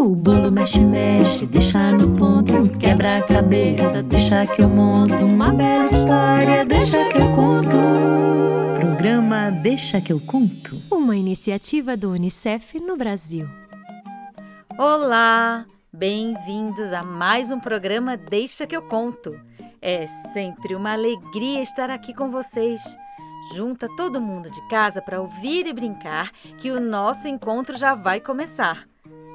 O bolo mexe, mexe, deixa no ponto. Quebra a cabeça, deixa que eu monto. Uma bela história, deixa que eu conto. Programa Deixa que eu conto. Uma iniciativa do Unicef no Brasil. Olá! Bem-vindos a mais um programa Deixa que eu conto. É sempre uma alegria estar aqui com vocês. Junta todo mundo de casa para ouvir e brincar, que o nosso encontro já vai começar.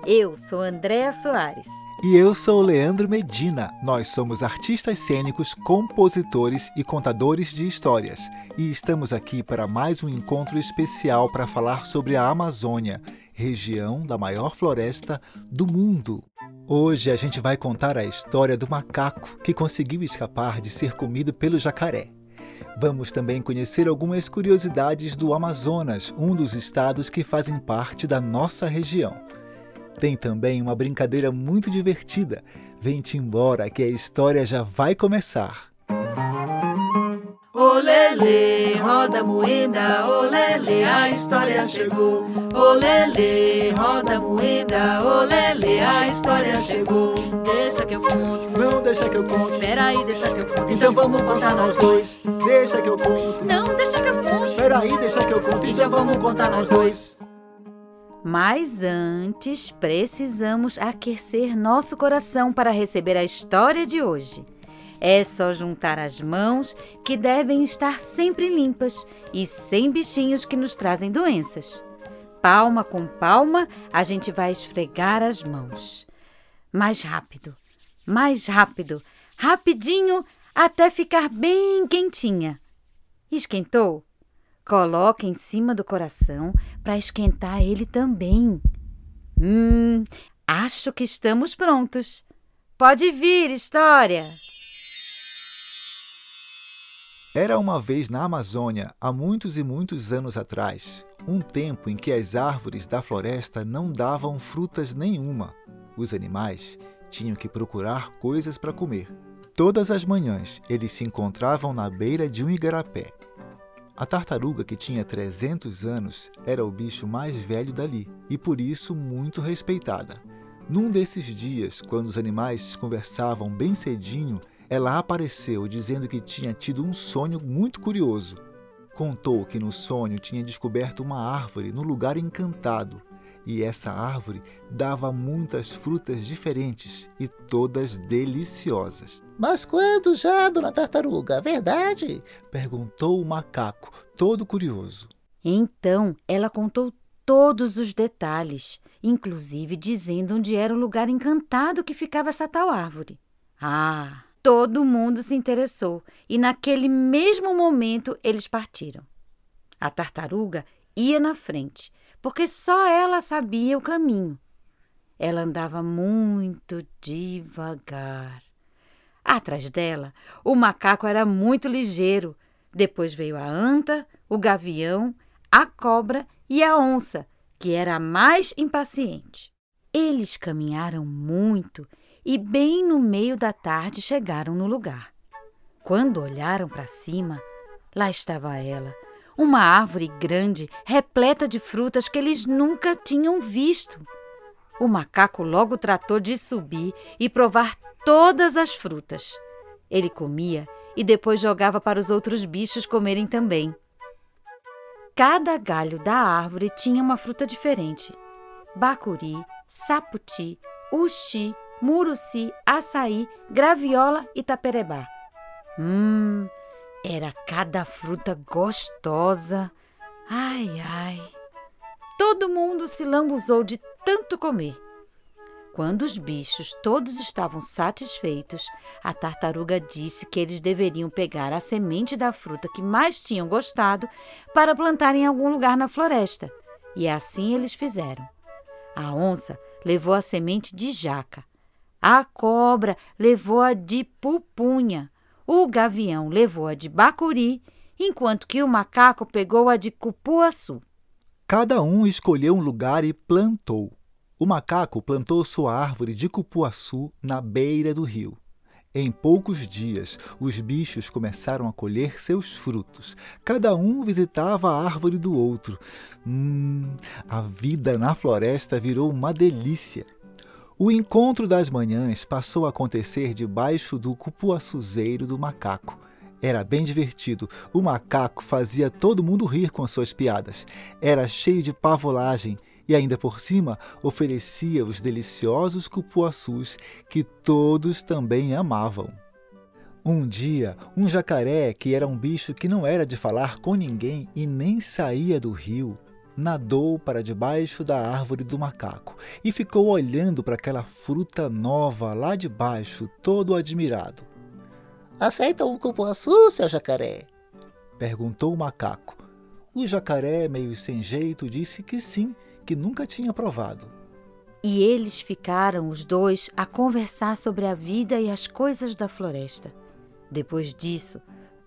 Eu sou Andréa Soares. E eu sou Leandro Medina. Nós somos artistas cênicos, compositores e contadores de histórias. E estamos aqui para mais um encontro especial para falar sobre a Amazônia, região da maior floresta do mundo. Hoje a gente vai contar a história do macaco que conseguiu escapar de ser comido pelo jacaré. Vamos também conhecer algumas curiosidades do Amazonas, um dos estados que fazem parte da nossa região. Tem também uma brincadeira muito divertida. Vem-te embora que a história já vai começar. Olele, roda moeda, olele, a história chegou. Olele, roda moeda, olele, a história chegou. Deixa que eu conto. Não deixa que eu conto. Peraí, deixa que eu conto. Então vamos contar nós dois. Deixa que eu conto. Não, deixa que eu conto. Peraí, deixa que eu conto. Então vamos contar nós dois. Mas antes, precisamos aquecer nosso coração para receber a história de hoje. É só juntar as mãos, que devem estar sempre limpas e sem bichinhos que nos trazem doenças. Palma com palma, a gente vai esfregar as mãos. Mais rápido, mais rápido, rapidinho, até ficar bem quentinha. Esquentou? Coloca em cima do coração para esquentar ele também. Hum, acho que estamos prontos. Pode vir, história! Era uma vez na Amazônia, há muitos e muitos anos atrás, um tempo em que as árvores da floresta não davam frutas nenhuma. Os animais tinham que procurar coisas para comer. Todas as manhãs eles se encontravam na beira de um igarapé. A tartaruga, que tinha 300 anos, era o bicho mais velho dali e por isso muito respeitada. Num desses dias, quando os animais conversavam bem cedinho, ela apareceu dizendo que tinha tido um sonho muito curioso. Contou que no sonho tinha descoberto uma árvore no lugar encantado e essa árvore dava muitas frutas diferentes e todas deliciosas. Mas quando já, dona Tartaruga? Verdade? perguntou o macaco, todo curioso. Então ela contou todos os detalhes, inclusive dizendo onde era o lugar encantado que ficava essa tal árvore. Ah, todo mundo se interessou e naquele mesmo momento eles partiram. A tartaruga ia na frente porque só ela sabia o caminho. Ela andava muito devagar. Atrás dela, o macaco era muito ligeiro. Depois veio a anta, o gavião, a cobra e a onça, que era a mais impaciente. Eles caminharam muito e, bem no meio da tarde, chegaram no lugar. Quando olharam para cima, lá estava ela, uma árvore grande, repleta de frutas que eles nunca tinham visto. O macaco logo tratou de subir e provar todas as frutas. Ele comia e depois jogava para os outros bichos comerem também. Cada galho da árvore tinha uma fruta diferente: bacuri, saputi, uxi, muruci, açaí, graviola e taperebá. Hum, era cada fruta gostosa. Ai, ai. Todo mundo se lambuzou de tanto comer. Quando os bichos todos estavam satisfeitos, a tartaruga disse que eles deveriam pegar a semente da fruta que mais tinham gostado para plantar em algum lugar na floresta. E assim eles fizeram. A onça levou a semente de jaca. A cobra levou a de pupunha. O gavião levou a de bacuri, enquanto que o macaco pegou a de cupuaçu. Cada um escolheu um lugar e plantou. O macaco plantou sua árvore de cupuaçu na beira do rio. Em poucos dias, os bichos começaram a colher seus frutos. Cada um visitava a árvore do outro. Hum, a vida na floresta virou uma delícia. O encontro das manhãs passou a acontecer debaixo do cupuaçuzeiro do macaco. Era bem divertido. O macaco fazia todo mundo rir com suas piadas. Era cheio de pavolagem e ainda por cima oferecia os deliciosos cupuaçus que todos também amavam. Um dia, um jacaré, que era um bicho que não era de falar com ninguém e nem saía do rio, nadou para debaixo da árvore do macaco e ficou olhando para aquela fruta nova lá de baixo, todo admirado. Aceita um cupuaçu, seu jacaré? Perguntou o macaco. O jacaré, meio sem jeito, disse que sim, que nunca tinha provado. E eles ficaram, os dois, a conversar sobre a vida e as coisas da floresta. Depois disso,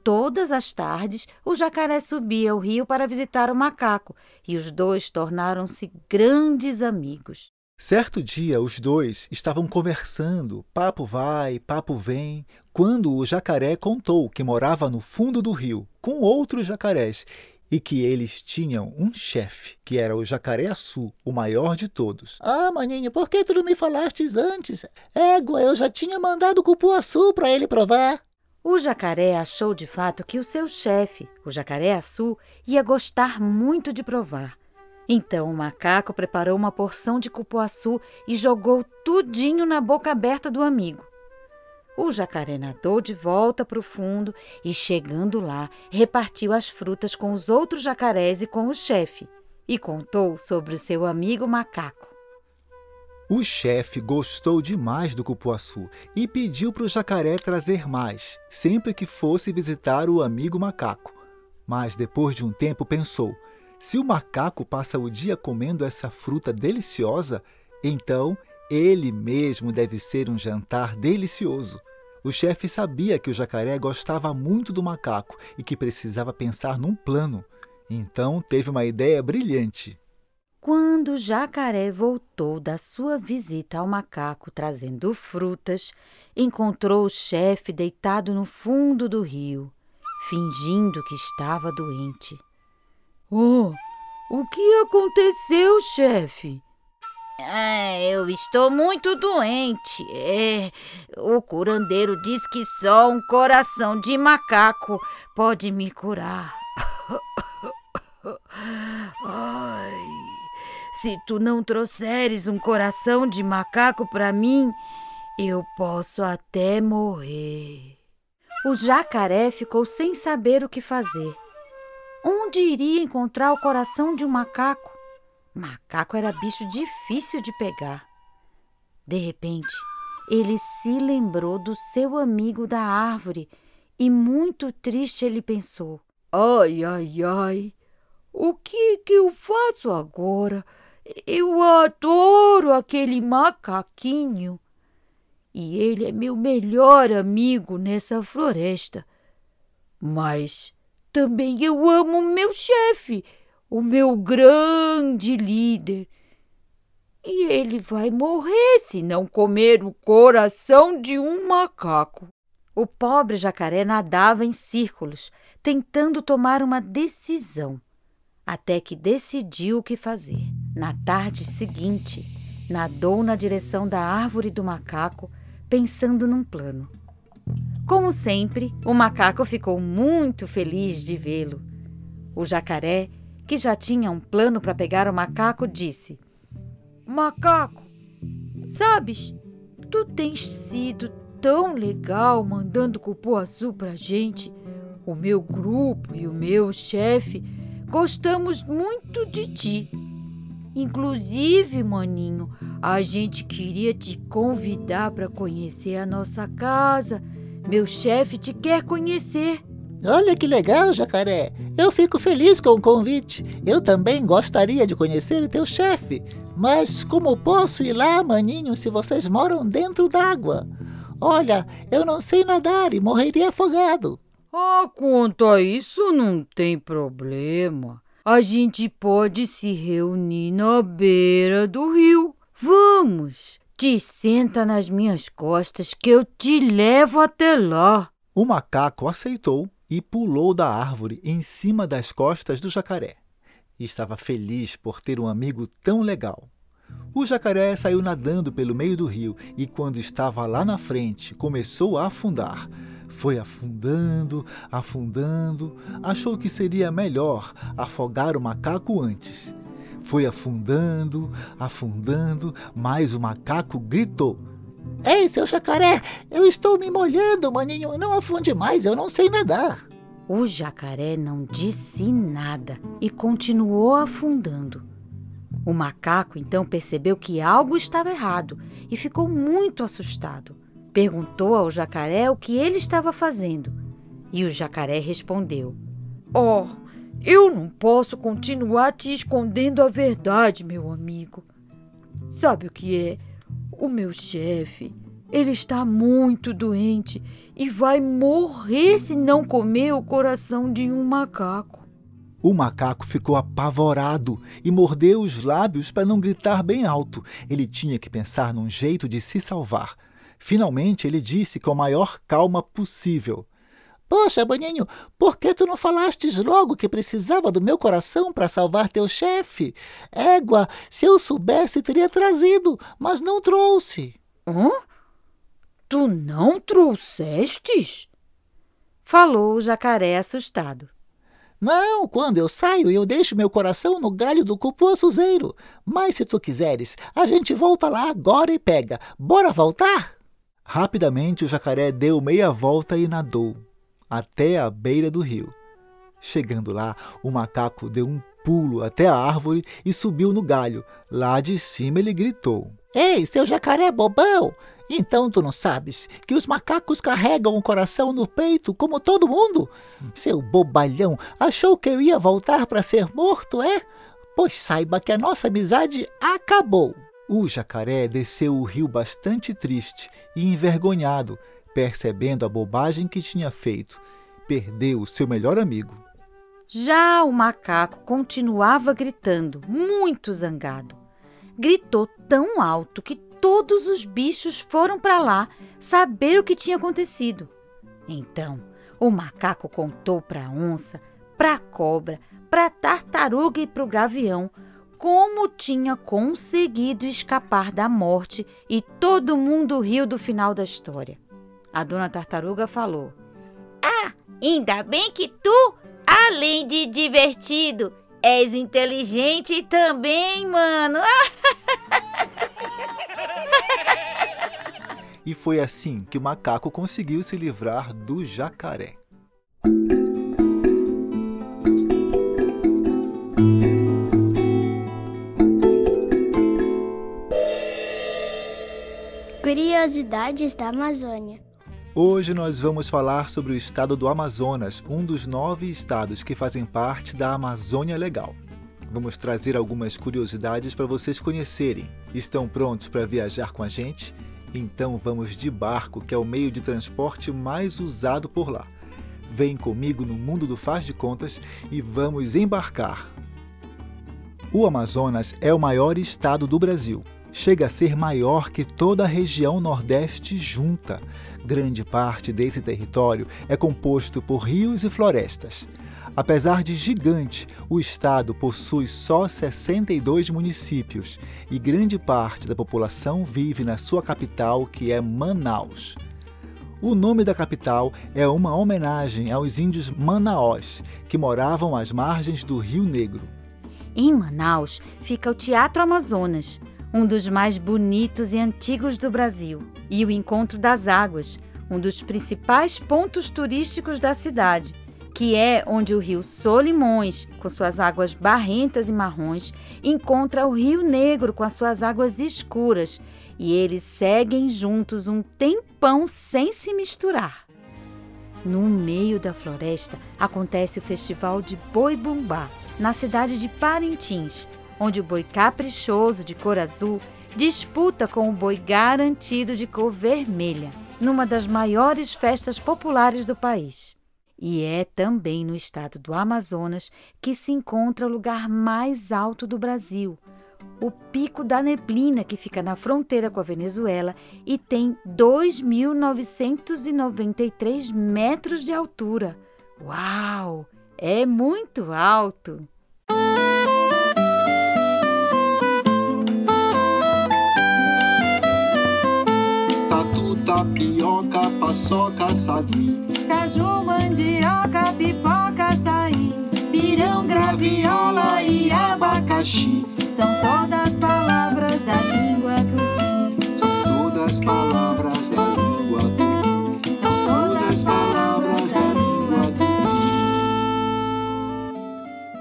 todas as tardes, o jacaré subia ao rio para visitar o macaco e os dois tornaram-se grandes amigos. Certo dia, os dois estavam conversando, papo vai, papo vem, quando o jacaré contou que morava no fundo do rio, com outros jacarés, e que eles tinham um chefe, que era o jacaré-açu, o maior de todos. Ah, maninho, por que tu não me falastes antes? Égua, eu já tinha mandado cupuaçu para ele provar. O jacaré achou de fato que o seu chefe, o jacaré-açu, ia gostar muito de provar. Então o macaco preparou uma porção de cupuaçu e jogou tudinho na boca aberta do amigo. O jacaré nadou de volta para o fundo e, chegando lá, repartiu as frutas com os outros jacarés e com o chefe, e contou sobre o seu amigo macaco. O chefe gostou demais do cupuaçu e pediu para o jacaré trazer mais, sempre que fosse visitar o amigo macaco. Mas depois de um tempo pensou: se o macaco passa o dia comendo essa fruta deliciosa, então ele mesmo deve ser um jantar delicioso. O chefe sabia que o jacaré gostava muito do macaco e que precisava pensar num plano. Então teve uma ideia brilhante. Quando o jacaré voltou da sua visita ao macaco trazendo frutas, encontrou o chefe deitado no fundo do rio, fingindo que estava doente. Oh, o que aconteceu, chefe? Ah, eu estou muito doente. É, o curandeiro diz que só um coração de macaco pode me curar. Ai. Se tu não trouxeres um coração de macaco para mim, eu posso até morrer. O jacaré ficou sem saber o que fazer. Onde iria encontrar o coração de um macaco? Macaco era bicho difícil de pegar. De repente, ele se lembrou do seu amigo da árvore e, muito triste, ele pensou: Ai, ai, ai, o que que eu faço agora? Eu adoro aquele macaquinho. E ele é meu melhor amigo nessa floresta. Mas também eu amo meu chefe, o meu grande líder. E ele vai morrer se não comer o coração de um macaco. O pobre jacaré nadava em círculos, tentando tomar uma decisão até que decidiu o que fazer. Na tarde seguinte, nadou na direção da árvore do macaco, pensando num plano. Como sempre, o macaco ficou muito feliz de vê-lo. O jacaré, que já tinha um plano para pegar o macaco, disse: Macaco, sabes, tu tens sido tão legal mandando cupuaçu pra gente. O meu grupo e o meu chefe Gostamos muito de ti. Inclusive, maninho, a gente queria te convidar para conhecer a nossa casa. Meu chefe te quer conhecer. Olha que legal, jacaré. Eu fico feliz com o convite. Eu também gostaria de conhecer o teu chefe. Mas como posso ir lá, maninho, se vocês moram dentro d'água? Olha, eu não sei nadar e morreria afogado. Ah, quanto a isso, não tem problema. A gente pode se reunir na beira do rio. Vamos! Te senta nas minhas costas que eu te levo até lá. O macaco aceitou e pulou da árvore em cima das costas do jacaré. Estava feliz por ter um amigo tão legal. O jacaré saiu nadando pelo meio do rio e, quando estava lá na frente, começou a afundar. Foi afundando, afundando, achou que seria melhor afogar o macaco antes. Foi afundando, afundando, mas o macaco gritou: Ei, seu jacaré, eu estou me molhando, maninho. Não afunde mais, eu não sei nadar. O jacaré não disse nada e continuou afundando. O macaco então percebeu que algo estava errado e ficou muito assustado. Perguntou ao jacaré o que ele estava fazendo. E o jacaré respondeu: Oh, eu não posso continuar te escondendo a verdade, meu amigo. Sabe o que é? O meu chefe, ele está muito doente e vai morrer se não comer o coração de um macaco. O macaco ficou apavorado e mordeu os lábios para não gritar bem alto. Ele tinha que pensar num jeito de se salvar. Finalmente, ele disse com a maior calma possível: Poxa, Boninho, por que tu não falastes logo que precisava do meu coração para salvar teu chefe? Égua, se eu soubesse, teria trazido, mas não trouxe. Hã? Tu não trouxestes? Falou o jacaré assustado. Não, quando eu saio, eu deixo meu coração no galho do cupuaçuzeiro. Mas se tu quiseres, a gente volta lá agora e pega. Bora voltar? Rapidamente o jacaré deu meia volta e nadou até a beira do rio. Chegando lá, o macaco deu um pulo até a árvore e subiu no galho. Lá de cima ele gritou: Ei, seu jacaré bobão! Então tu não sabes que os macacos carregam o coração no peito como todo mundo? Seu bobalhão achou que eu ia voltar para ser morto, é? Pois saiba que a nossa amizade acabou. O jacaré desceu o rio bastante triste e envergonhado, percebendo a bobagem que tinha feito. Perdeu seu melhor amigo. Já o macaco continuava gritando, muito zangado. Gritou tão alto que todos os bichos foram para lá saber o que tinha acontecido. Então, o macaco contou para a onça, para a cobra, para a tartaruga e para o gavião como tinha conseguido escapar da morte e todo mundo riu do final da história. A dona tartaruga falou: Ah, ainda bem que tu, além de divertido, és inteligente também, mano. e foi assim que o macaco conseguiu se livrar do jacaré. Curiosidades da Amazônia. Hoje nós vamos falar sobre o estado do Amazonas, um dos nove estados que fazem parte da Amazônia Legal. Vamos trazer algumas curiosidades para vocês conhecerem. Estão prontos para viajar com a gente? Então vamos de barco, que é o meio de transporte mais usado por lá. Vem comigo no mundo do faz de contas e vamos embarcar. O Amazonas é o maior estado do Brasil. Chega a ser maior que toda a região Nordeste junta. Grande parte desse território é composto por rios e florestas. Apesar de gigante, o estado possui só 62 municípios e grande parte da população vive na sua capital, que é Manaus. O nome da capital é uma homenagem aos índios Manaós, que moravam às margens do Rio Negro. Em Manaus fica o Teatro Amazonas, um dos mais bonitos e antigos do Brasil, e o Encontro das Águas, um dos principais pontos turísticos da cidade que é onde o rio Solimões, com suas águas barrentas e marrons, encontra o Rio Negro com as suas águas escuras, e eles seguem juntos um tempão sem se misturar. No meio da floresta acontece o festival de Boi Bumbá, na cidade de Parintins, onde o boi caprichoso de cor azul disputa com o boi garantido de cor vermelha, numa das maiores festas populares do país. E é também no estado do Amazonas que se encontra o lugar mais alto do Brasil, o Pico da Neblina, que fica na fronteira com a Venezuela e tem 2.993 metros de altura. Uau! É muito alto! Tapioca, paçoca, açaí. Caju, mandioca, pipoca, açaí. Pirão, graviola e abacaxi. São todas palavras da língua tupi. São todas palavras da língua tupi. São todas palavras da língua tupi.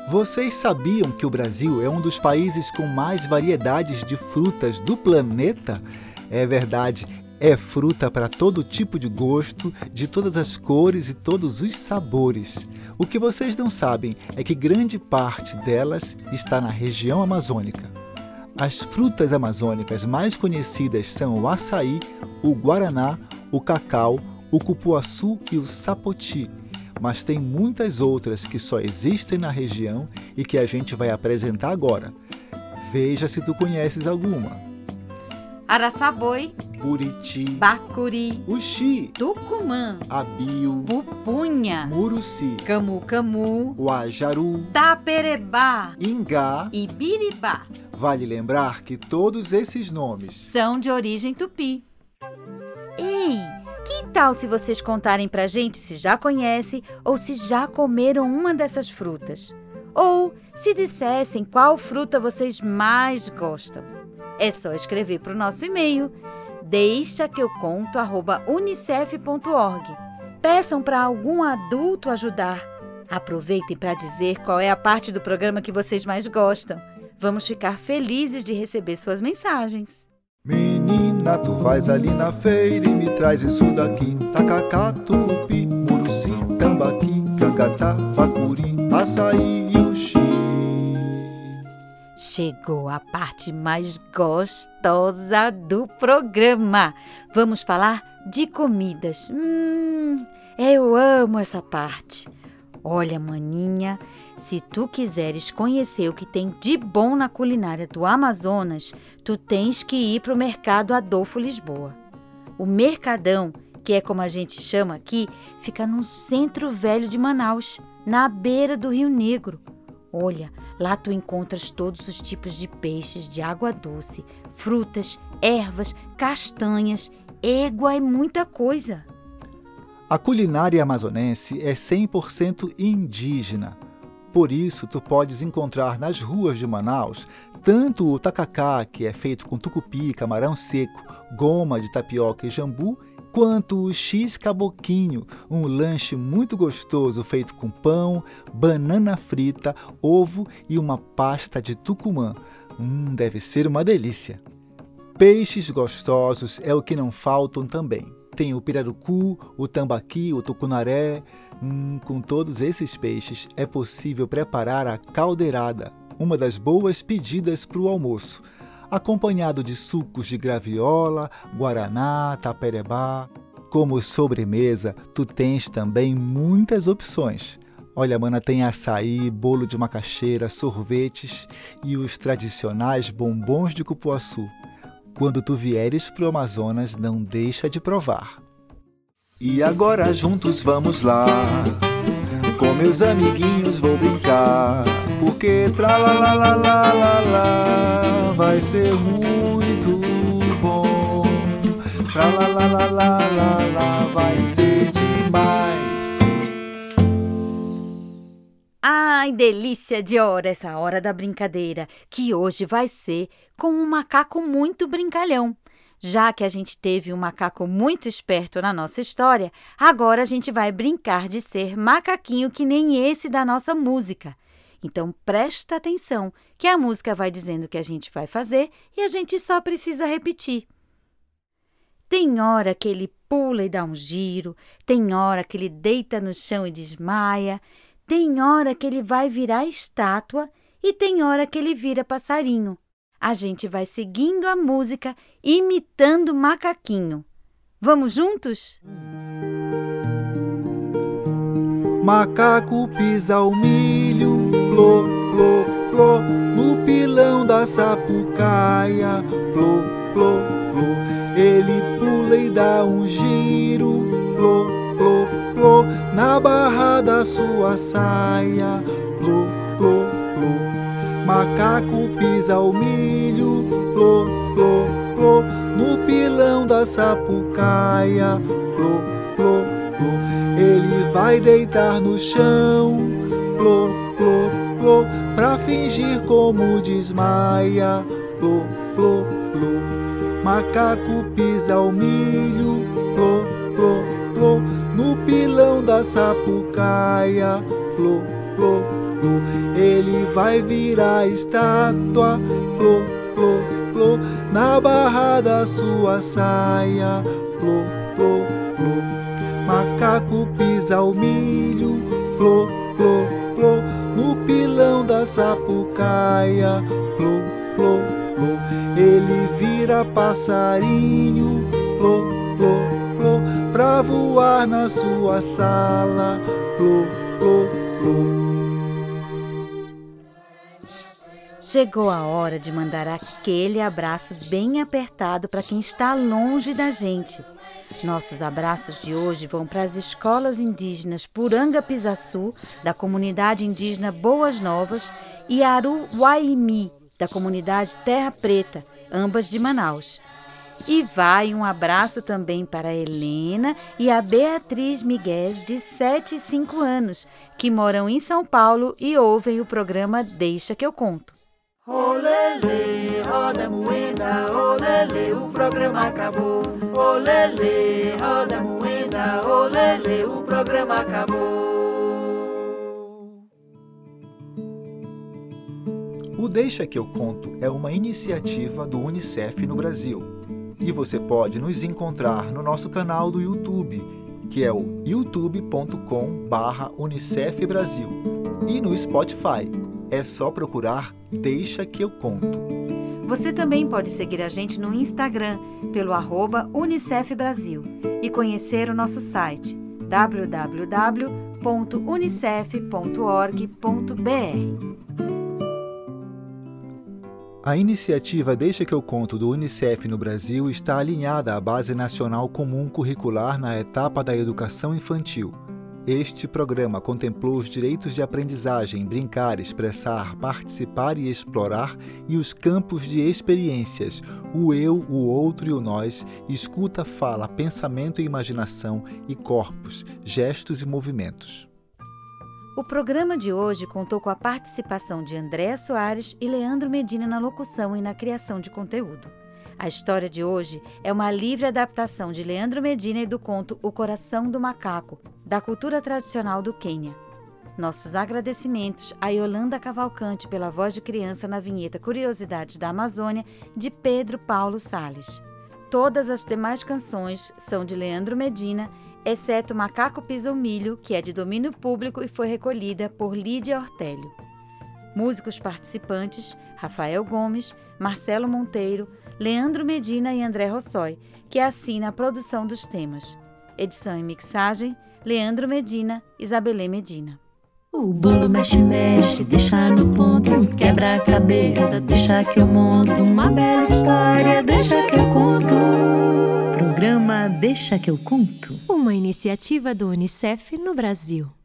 Vocês sabiam que o Brasil é um dos países com mais variedades de frutas do planeta? É verdade, é fruta para todo tipo de gosto, de todas as cores e todos os sabores. O que vocês não sabem é que grande parte delas está na região amazônica. As frutas amazônicas mais conhecidas são o açaí, o guaraná, o cacau, o cupuaçu e o sapoti. Mas tem muitas outras que só existem na região e que a gente vai apresentar agora. Veja se tu conheces alguma. Araçaboi, Buriti, Bacuri, Uxi, Tucumã, Abil, Pupunha, Muruci, Camu-Camu, Uajaru, Taperebá Ingá. e Biribá Vale lembrar que todos esses nomes são de origem tupi. Ei, que tal se vocês contarem pra gente se já conhecem ou se já comeram uma dessas frutas? Ou se dissessem qual fruta vocês mais gostam? É só escrever para o nosso e-mail deixa que eu conto unicef.org. Peçam para algum adulto ajudar. Aproveitem para dizer qual é a parte do programa que vocês mais gostam. Vamos ficar felizes de receber suas mensagens. Menina, tu vais ali na feira e me traz isso daqui Tacacá, tucupi, muruci, tambaqui, cangatá, bacuri, açaí e uxi Chegou a parte mais gostosa do programa. Vamos falar de comidas. Hum, eu amo essa parte. Olha, maninha, se tu quiseres conhecer o que tem de bom na culinária do Amazonas, tu tens que ir para o Mercado Adolfo Lisboa. O Mercadão, que é como a gente chama aqui, fica no centro velho de Manaus, na beira do Rio Negro. Olha, lá tu encontras todos os tipos de peixes de água doce, frutas, ervas, castanhas, égua e muita coisa. A culinária amazonense é 100% indígena. Por isso, tu podes encontrar nas ruas de Manaus tanto o tacacá, que é feito com tucupi, camarão seco, goma de tapioca e jambu, quanto o X Caboquinho, um lanche muito gostoso feito com pão, banana frita, ovo e uma pasta de tucumã. Hum, deve ser uma delícia. Peixes gostosos é o que não faltam também. Tem o pirarucu, o tambaqui, o tucunaré. Hum, com todos esses peixes é possível preparar a caldeirada, uma das boas pedidas para o almoço, acompanhado de sucos de graviola, guaraná, taperebá. Como sobremesa, tu tens também muitas opções. Olha, mana, tem açaí, bolo de macaxeira, sorvetes e os tradicionais bombons de cupuaçu. Quando tu vieres pro Amazonas, não deixa de provar. E agora juntos vamos lá. Com meus amiguinhos vou brincar, porque tra la la la la la la vai ser muito bom. Tra la la la la la la vai ser demais. Ai, delícia de hora essa hora da brincadeira, que hoje vai ser com um macaco muito brincalhão. Já que a gente teve um macaco muito esperto na nossa história, agora a gente vai brincar de ser macaquinho que nem esse da nossa música. Então presta atenção, que a música vai dizendo o que a gente vai fazer e a gente só precisa repetir. Tem hora que ele pula e dá um giro, tem hora que ele deita no chão e desmaia, tem hora que ele vai virar estátua e tem hora que ele vira passarinho. A gente vai seguindo a música, imitando macaquinho. Vamos juntos? Macaco pisa o milho, plô, plô, plô, no pilão da sapucaia, plô, plô, plô. Ele pula e dá um giro, plô, plô, plô, na barra da sua saia, plô, plô, plô. Macaco pisa o milho, plô, plô, plô, no pilão da sapucaia. Plô, plô, plô, ele vai deitar no chão. Plô, plô, plô, pra fingir como desmaia. Plô, plô, plô, macaco pisa o milho. Plô, plô, plô, no pilão da sapucaia. Plô, plô, plô, ele vai virar estátua. Plô, plô, plô, na barra da sua saia. Plô, plô, plô, macaco pisa o milho. Plô, plô, plô, no pilão da sapucaia. Plô, plô, plô, ele vira passarinho. Plô, plô, plô, pra voar na sua sala. Plô, plô, plô. Chegou a hora de mandar aquele abraço bem apertado para quem está longe da gente. Nossos abraços de hoje vão para as escolas indígenas Puranga Pisaçu, da comunidade indígena Boas Novas, e Aru Waimi, da comunidade Terra Preta, ambas de Manaus. E vai um abraço também para a Helena e a Beatriz Miguel, de 7 e 5 anos, que moram em São Paulo e ouvem o programa Deixa que eu conto. Olele, roda moeda, olele, o programa acabou. Olele, roda moeda, olele, o programa acabou. O Deixa que eu conto é uma iniciativa do UNICEF no Brasil. E você pode nos encontrar no nosso canal do YouTube, que é o youtube.com/unicef Brasil, e no Spotify. É só procurar Deixa que eu conto. Você também pode seguir a gente no Instagram pelo arroba Unicef Brasil e conhecer o nosso site www.unicef.org.br. A iniciativa Deixa que eu conto do Unicef no Brasil está alinhada à Base Nacional Comum Curricular na etapa da educação infantil. Este programa contemplou os direitos de aprendizagem, brincar, expressar, participar e explorar e os campos de experiências, o eu, o outro e o nós, escuta, fala, pensamento e imaginação e corpos, gestos e movimentos. O programa de hoje contou com a participação de Andréa Soares e Leandro Medina na locução e na criação de conteúdo. A história de hoje é uma livre adaptação de Leandro Medina e do conto O Coração do Macaco, da cultura tradicional do Quênia. Nossos agradecimentos a Yolanda Cavalcante pela voz de criança na vinheta Curiosidades da Amazônia, de Pedro Paulo Sales. Todas as demais canções são de Leandro Medina, exceto Macaco Pisa o Milho, que é de domínio público e foi recolhida por Lídia Ortélio. Músicos participantes: Rafael Gomes, Marcelo Monteiro, Leandro Medina e André Rossói, que assina a produção dos temas. Edição e mixagem: Leandro Medina, Isabelê Medina. O bolo mexe, mexe, deixa no ponto, quebra a cabeça, deixa que eu monto uma bela história, deixa que eu conto. Programa Deixa que eu conto. Uma iniciativa do Unicef no Brasil.